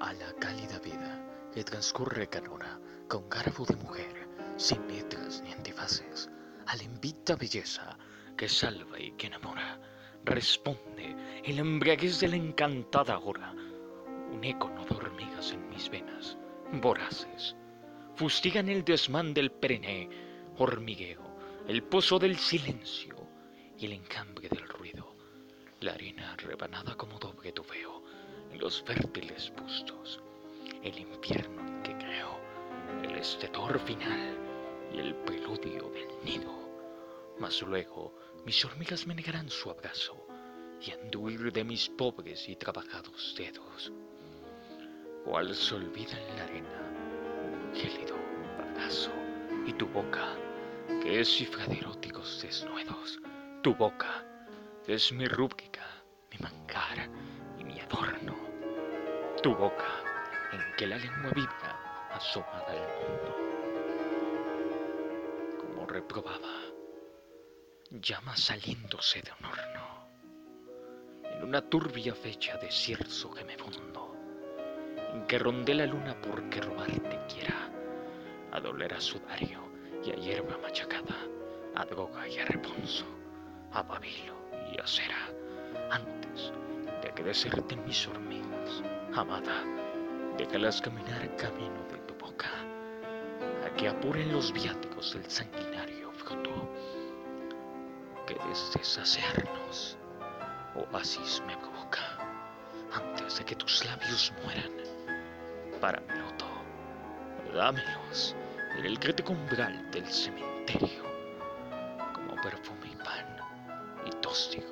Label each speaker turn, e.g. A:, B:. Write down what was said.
A: a la cálida vida que transcurre canora con garbo de mujer, sin letras ni antifaces, a la invita belleza que salva y que enamora, responde el embriaguez de la encantada hora, un eco de hormigas en mis venas, voraces, fustigan el desmán del perenne, hormigueo, el pozo del silencio y el encambre del ruido, la arena rebanada como doble tufeo los fértiles bustos, el infierno en que creo, el estedor final y el preludio del nido. Mas luego mis hormigas me negarán su abrazo y anduir de mis pobres y trabajados dedos. Cual se olvida en la arena un gélido bagazo y tu boca, que es cifra de eróticos desnudos, tu boca, es mi rúbrica, mi mi tu boca, en que la lengua vibra asomada al mundo. Como reprobaba, llama saliéndose de un horno, en una turbia fecha de cierzo que me fundo, en que ronde la luna porque robarte quiera, a doler a sudario y a hierba machacada, a droga y a reponso, a pabilo y a cera, antes que deserten mis hormigas, amada, déjalas caminar camino de tu boca, a que apuren los viáticos del sanguinario fruto, que desde saciarnos oasis me provoca, antes de que tus labios mueran, para mi loto, dámelos en el crítico umbral del cementerio, como perfume y pan y tóstigo